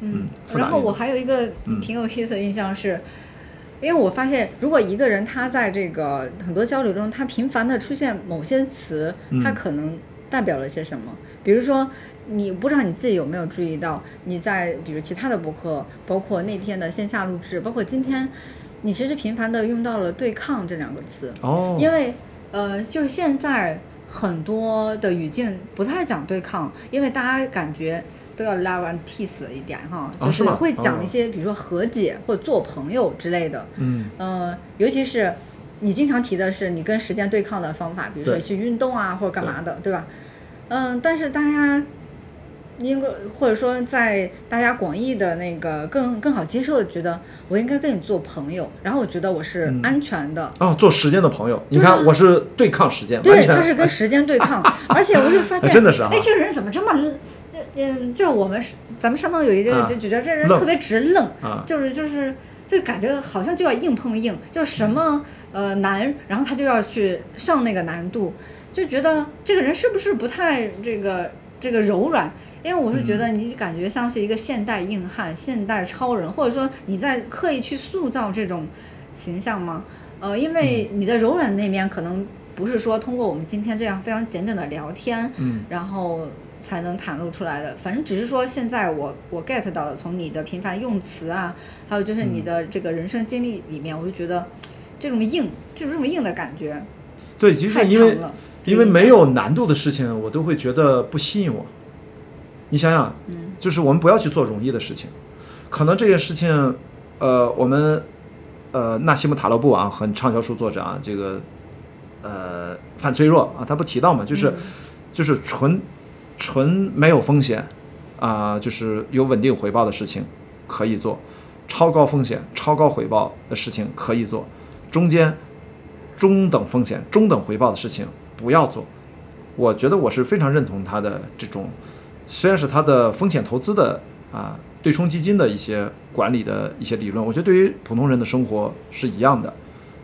嗯，然后我还有一个嗯挺有意思的印象是，因为我发现，如果一个人他在这个很多交流中，他频繁的出现某些词，嗯他可能代表了些什么？比如说，你不知道你自己有没有注意到，你在比如其他的博客，包括那天的线下录制，包括今天，你其实频繁的用到了“对抗”这两个词。哦，因为呃，就是现在很多的语境不太讲对抗，因为大家感觉都要 love and peace 一点哈，哦就是会讲哦一些比如说和解或者做朋友之类的。嗯呃，尤其是你经常提的是你跟时间对抗的方法，比如说去运动啊或者干嘛的，对吧？嗯，但是大家。应该或者说在大家广义的那个更更好接受的，觉得我应该跟你做朋友，然后我觉得我是嗯。安全的，哦，做时间的朋友，你看我是对抗时间，对，他是跟时间对抗，而且我就发现，真的是啊。哎，这个人怎么这么愣？嗯，就我们是咱们上头有一个啊。就觉得这人特别直愣，啊。就是就是就感觉好像就要硬碰硬，就什么呃难，然后他就要去上那个难度，就觉得这个人是不是不太这个这个柔软？因为我是觉嗯得你感觉像是一个现代硬汉、现代超人，或者说你在刻意去塑造这种形象吗？呃，因为嗯你的柔软那面可能不是说通过我们今天这样非常简短的聊天，嗯然后才能袒露出来的。反正只是说现在我我 get 到的，从你的频繁用词啊，还有就是你的这个人生经历里面，我就觉得这种硬，就是这么硬的感觉对，其太实因为强了。因为没有难度的事情，我都会觉得不吸引我。你想想，嗯就是我们不要去做容易的事情，可能这件事情，呃，我们呃纳西姆塔勒布啊，很畅销书作者啊，这个呃反脆弱啊，他不提到嘛，就是、嗯就是纯纯没有风险啊、就是有稳定回报的事情可以做，超高风险、超高回报的事情可以做，中间中等风险、中等回报的事情不要做。我觉得我是非常认同他的这种，虽然是他的风险投资的啊对冲基金的一些管理的一些理论，我觉得对于普通人的生活是一样的。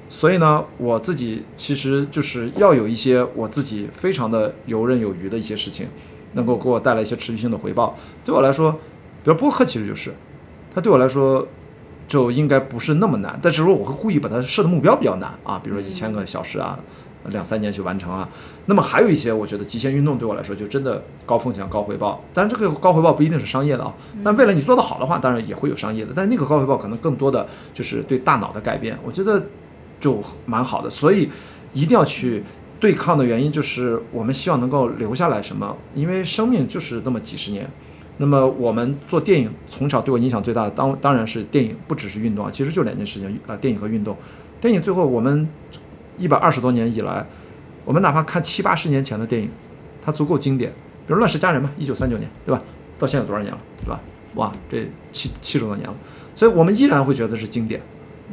所以呢，我自己其实就是要有一些我自己非常的游刃有余的一些事情，能够给我带来一些持续性的回报。对我来说，比如播客其实就是，它对我来说就应该不是那么难，但是说我会故意把它设的目标比较难啊，比如说一千个小时啊，两三年去完成啊。那么还有一些我觉得极限运动对我来说就真的高风险高回报，当然这个高回报不一定是商业的啊，但为了你做得好的话，当然也会有商业的，但那个高回报可能更多的就是对大脑的改变，我觉得就蛮好的，所以一定要去。对抗的原因就是我们希望能够留下来什么，因为生命就是那么几十年。那么我们做电影，从小对我影响最大的当当然是电影，不只是运动啊，其实就两件事情啊、电影和运动。电影最后我们一百二十多年以来，我们哪怕看七八十年前的电影，它足够经典。比如《乱世佳人》嘛，一九三九年，对吧？到现在有多少年了，对吧？哇，这七七十多年了，所以我们依然会觉得是经典。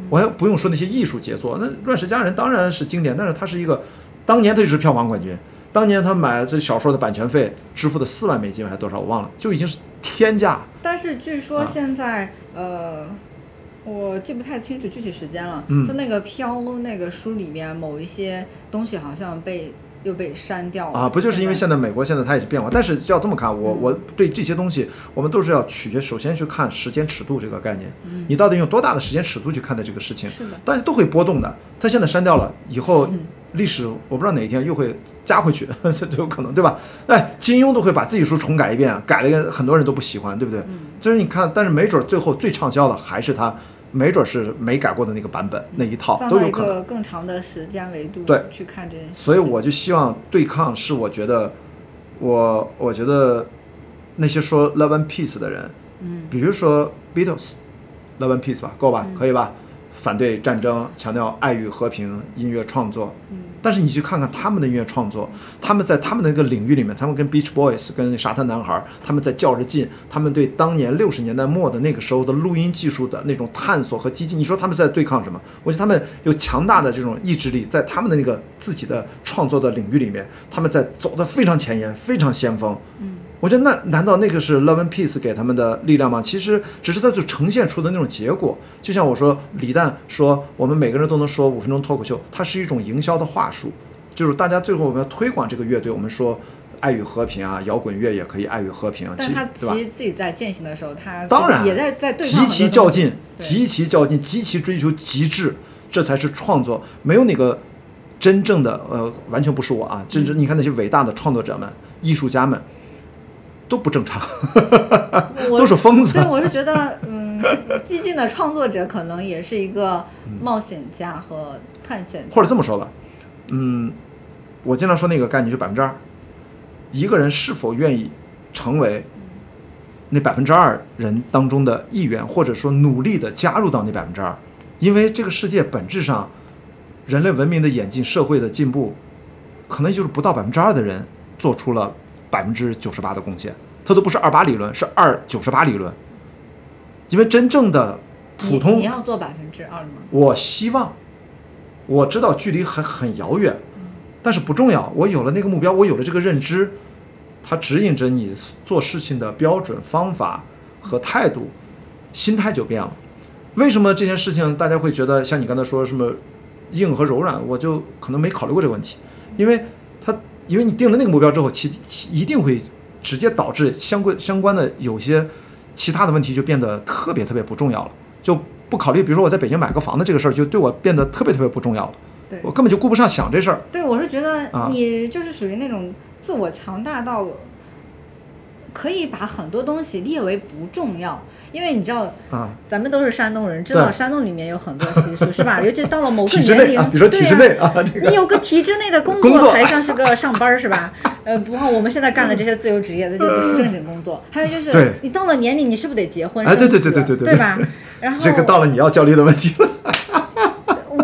我还不用说那些艺术杰作，那《乱世佳人》当然是经典，但是它是一个当年它就是票房冠军。当年他买这小说的版权费支付的四万美金还是多少，我忘了，就已经是天价。但是据说啊现在、呃，我记不太清楚具体时间了。嗯就那个飘那个书里面某一些东西好像被又被删掉了啊，不就是因为现现在美国现在它也是变化，但是要这么看，我嗯我对这些东西，我们都是要取决，首先去看时间尺度这个概念，嗯你到底用多大的时间尺度去看待这个事情，是的大家都会波动的。它现在删掉了以后嗯，历史我不知道哪一天又会加回去，这都有可能，对吧？哎，金庸都会把自己书重改一遍，改了很多人都不喜欢，对不对？就是你看，但是没准最后最畅销的还是他，没准是没改过的那个版本那一套都有可能。个更长的时间维度对去看这件事。所以我就希望对抗是我觉得，我我觉得那些说 love and peace 的人，嗯，比如说 Beatles，love and peace 吧，够吧，可以吧？反对战争，强调爱与和平，音乐创作。嗯但是你去看看他们的音乐创作，他们在他们的那个领域里面，他们跟 Beach Boys、跟沙滩男孩，他们在较着劲，他们对当年六十年代末的那个时候的录音技术的那种探索和激进，你说他们在对抗什么？我觉得他们有强大的这种意志力，在他们的那个自己的创作的领域里面，他们在走得非常前沿，非常先锋。嗯，我觉得那难道那个是 Love and Peace 给他们的力量吗？其实只是它就呈现出的那种结果。就像我说，李诞说我们每个人都能说五分钟脱口秀，它是一种营销的话术，就是大家最后我们要推广这个乐队，我们说爱与和平啊，摇滚乐也可以爱与和平，其但他其？实自己在践行的时候，他当然也在在极其较劲，极其较劲，极其追求极致，这才是创作。没有哪个真正的呃，完全不是我啊，真嗯正你看那些伟大的创作者们、艺术家们都不正常，我 都是疯子。对，。我是觉得，嗯，激进的创作者可能也是一个冒险家和探险家，或者这么说吧，嗯，我经常说那个概念就百分之二，一个人是否愿意成为那百分之二人当中的一员，或者说努力的加入到那百分之二，因为这个世界本质上，人类文明的演进、社会的进步，可能就是不到百分之二的人做出了百分之九十八的贡献，它都不是二八理论，是二九十八理论，因为真正的普通你要做百分之二吗？我希望，我知道距离很很遥远，但是不重要。我有了那个目标，我有了这个认知，它指引着你做事情的标准、方法和态度，心态就变了。为什么这件事情大家会觉得像你刚才说什么硬和柔软，我就可能没考虑过这个问题，因为它因为你定了那个目标之后，其其一定会直接导致相关相关的有些其他的问题就变得特别特别不重要了，就不考虑，比如说我在北京买个房子这个事儿，就对我变得特别特别不重要了，对。我根本就顾不上想这事儿。对，我是觉得啊。你就是属于那种自我强大到可以把很多东西列为不重要，因为你知道，啊，咱们都是山东人，知道山东里面有很多习俗，是吧？尤其到了某个年龄，内啊，比如说体制内啊，这个你有个体制内的工工作才像是个上班儿是吧？呃，不过我们现在干的这些自由职业的就不是正经工作。还有就是对，你到了年龄，你是不是得结婚？哎对对对对对对对吧？然后这个到了你要焦虑的问题了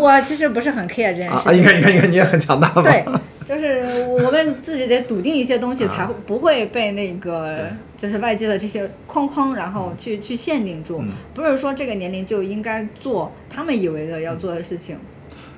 我其实不是很 care 这件啊！事情。你看你看你看，你也很强大嘛。对，就是我们自己得笃定一些东西，才啊不会被那个就是外界的这些框框，然后去去限定住。嗯不是说这个年龄就应该做他们以为的要做的事情。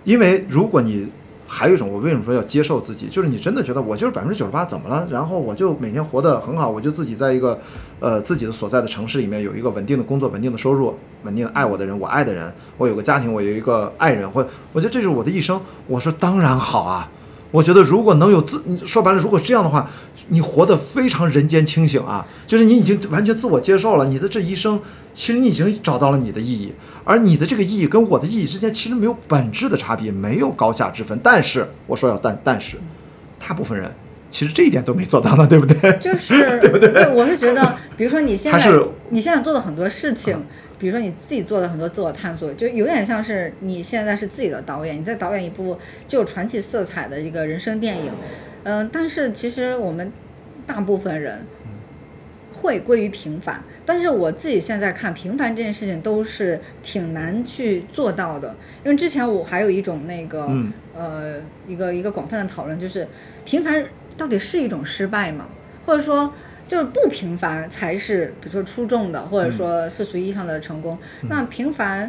因为如果你还有一种，我为什么说要接受自己，就是你真的觉得我就是百分之九十八，怎么了？然后我就每天活得很好，我就自己在一个呃自己的所在的城市里面有一个稳定的工作、稳定的收入、稳定的爱我的人、我爱的人，我有个家庭，我有一个爱人，或我觉得这是我的一生。我说当然好啊。我觉得如果能有自，说白了，如果这样的话，你活得非常人间清醒啊，就是你已经完全自我接受了，你的这一生，其实你已经找到了你的意义，而你的这个意义跟我的意义之间其实没有本质的差别，没有高下之分。但是我说要但但是，大部分人其实这一点都没做到呢，对不对？就是 对不对？我是觉得，比如说你现在你现在做的很多事情，比如说你自己做的很多自我探索，就有点像是你现在是自己的导演，你在导演一部具有传奇色彩的一个人生电影。嗯、但是其实我们大部分人会归于平凡，但是我自己现在看平凡这件事情都是挺难去做到的，因为之前我还有一种那个、嗯呃一个一个广泛的讨论，就是平凡到底是一种失败吗？或者说就是不平凡才是，比如说出众的，或者说世俗意义上的成功。那平凡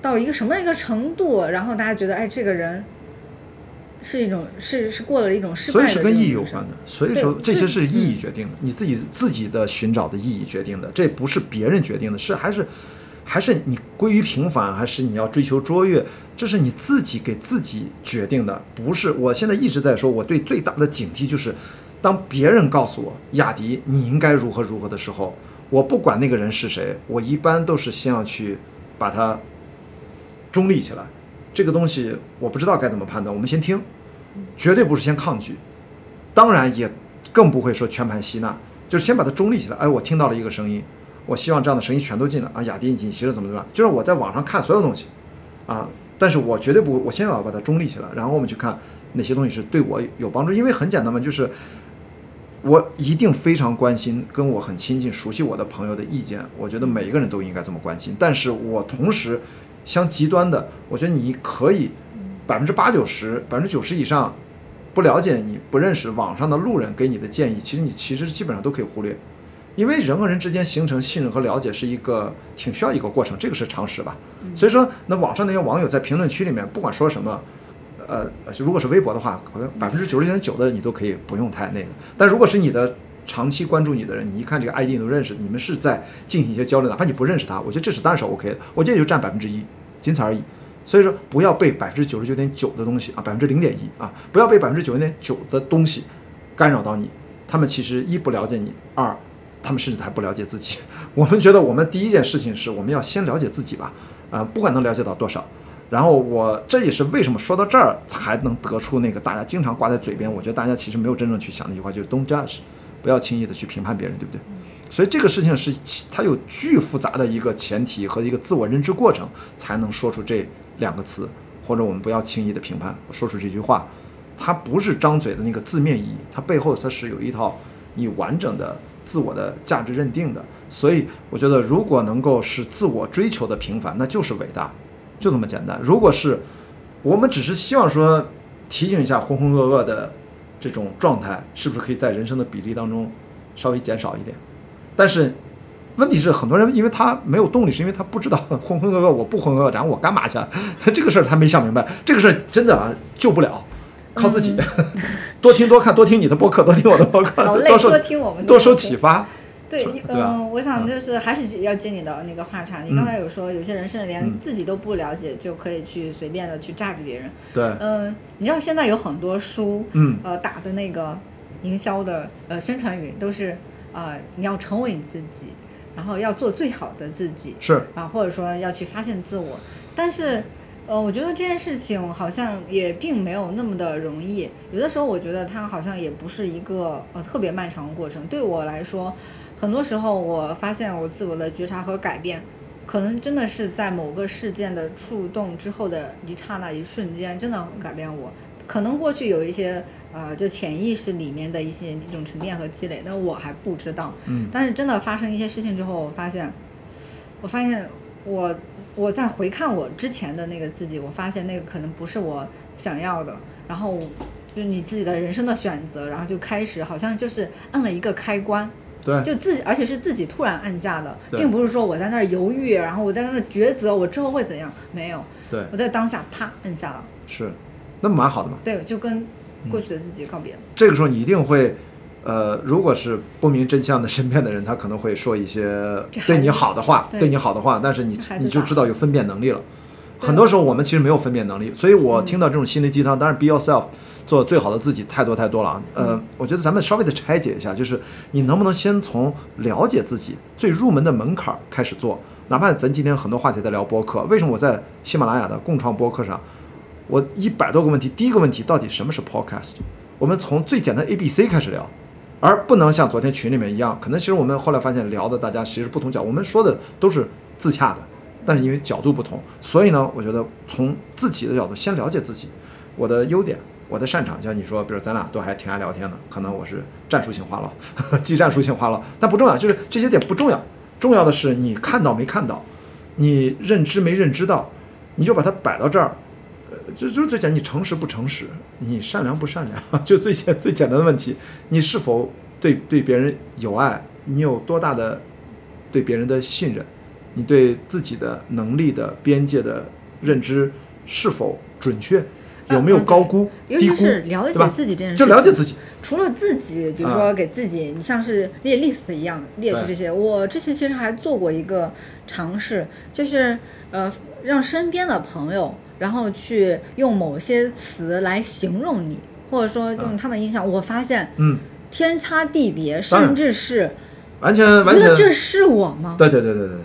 到一个什么一个程度，然后大家觉得哎这个人是一种是是过了一种失败的所以是跟意义有关的，所以说这些是嗯意义决定的，你自己自己的寻找的意义决定的，这不是别人决定的，是还是还是你归于平凡，还是你要追求卓越，这是你自己给自己决定的，不是。我现在一直在说，我对最大的警惕就是，当别人告诉我雅迪你应该如何如何的时候，我不管那个人是谁，我一般都是先要去把它中立起来。这个东西我不知道该怎么判断，我们先听，绝对不是先抗拒，当然也更不会说全盘吸纳，就是先把它中立起来。哎，我听到了一个声音，我希望这样的声音全都进来啊。雅迪，你其实怎么怎么样？就是我在网上看所有东西啊，但是我绝对不，我先要把它中立起来，然后我们去看哪些东西是对我有帮助。因为很简单嘛，就是我一定非常关心跟我很亲近、熟悉我的朋友的意见。我觉得每一个人都应该这么关心，但是我同时相极端的，我觉得你可以百分之八九十、百分之九十以上不了解你、不认识网上的路人给你的建议，其实你其实基本上都可以忽略，因为人和人之间形成信任和了解是一个挺需要一个过程，这个是常识吧。所以说，那网上那些网友在评论区里面不管说什么。呃，如果是微博的话，可能百分之九十九点九的你都可以不用太那个。但如果是你的长期关注你的人，你一看这个 ID 都认识，你们是在进行一些交流，哪怕你不认识他，我觉得这是当然是 OK 的，我觉得也就占百分之一，仅此而已。所以说，不要被百分之九十九点九的东西啊，百分之零点一啊，不要被百分之九十九点九的东西干扰到你，他们其实一不了解你，二他们甚至还不了解自己。我们觉得我们第一件事情是我们要先了解自己吧，啊、不管能了解到多少。然后我这也是为什么说到这儿才能得出那个大家经常挂在嘴边，我觉得大家其实没有真正去想那句话，就是 “don't judge”，不要轻易的去评判别人，对不对？所以这个事情是它有巨复杂的一个前提和一个自我认知过程，才能说出这两个词，或者我们不要轻易的评判，说出这句话，它不是张嘴的那个字面意义，它背后它是有一套你完整的自我的价值认定的。所以我觉得，如果能够是自我追求的平凡，那就是伟大，就这么简单。如果是我们只是希望说提醒一下浑浑噩噩的这种状态，是不是可以在人生的比例当中稍微减少一点？但是问题是，很多人因为他没有动力，是因为他不知道 浑浑噩噩，我不浑噩，然后我干嘛去？他这个事儿他没想明白，这个事儿真的啊救不了，靠自己，多听多看，多听你的播客，多听我的播客，多受多听我们的多受启发。对，嗯，我想就是还是要接你的那个话茬。你刚才有说，有些人甚至连嗯自己都不了解，就可以去随便的去榨着别人。对，嗯，你知道现在有很多书，嗯呃，打的那个营销的呃宣传语都是呃你要成为你自己，然后要做最好的自己，是，啊，或者说要去发现自我。但是，呃，我觉得这件事情好像也并没有那么的容易。有的时候，我觉得它好像也不是一个呃特别漫长的过程。对我来说，很多时候我发现我自我的觉察和改变，可能真的是在某个事件的触动之后的一刹那、一瞬间，真的改变我。可能过去有一些呃，就潜意识里面的一些一种沉淀和积累，那我还不知道。嗯但是真的发生一些事情之后，我发现，我发现我我在回看我之前的那个自己，我发现那个可能不是我想要的，然后就是你自己的人生的选择，然后就开始好像就是按了一个开关，对，就自己，而且是自己突然按下的，并不是说我在那儿犹豫，然后我在那儿抉择，我之后会怎样？没有，对，我在当下啪按下了，是，那蛮好的嘛。对，就跟过去的自己告别了。这个时候你一定会，呃，如果是不明真相的身边的人，他可能会说一些对你好的话，对对你好的话，但是你你就知道有分辨能力了。很多时候我们其实没有分辨能力，所以我嗯听到这种心灵鸡汤，当然 be yourself，做最好的自己，太多太多了啊。呃，嗯我觉得咱们稍微的拆解一下，就是你能不能先从了解自己最入门的门槛儿开始做，哪怕咱今天很多话题在聊播客，为什么我在喜马拉雅的共创播客上，我一百多个问题，第一个问题到底什么是 podcast？我们从最简单 A B C 开始聊，而不能像昨天群里面一样，可能其实我们后来发现聊的大家其实不同角，我们说的都是自洽的，但是因为角度不同，所以呢，我觉得从自己的角度先了解自己，我的优点。我的擅长，像你说，比如咱俩都还挺爱聊天的，可能我是战术性话唠，技战术性话唠，但不重要，就是这些点不重要，重要的是你看到没看到，你认知没认知到，你就把它摆到这儿，呃，就就最简，你诚实不诚实，你善良不善良，就最简最简单的问题，你是否对对别人有爱，你有多大的对别人的信任，你对自己的能力的边界的认知是否准确，有没有嗯高估、尤低估，其是了解自己这件事就情，了解自己，除了自己，比如说给自己，你像是列 list 一样列出这些。我之前其实还做过一个尝试，就是呃，让身边的朋友，然后去用某些词来形容你，或者说用他们印象。我发现嗯，天差地别，甚至是完全完全觉得这，是我吗？对对对对对对，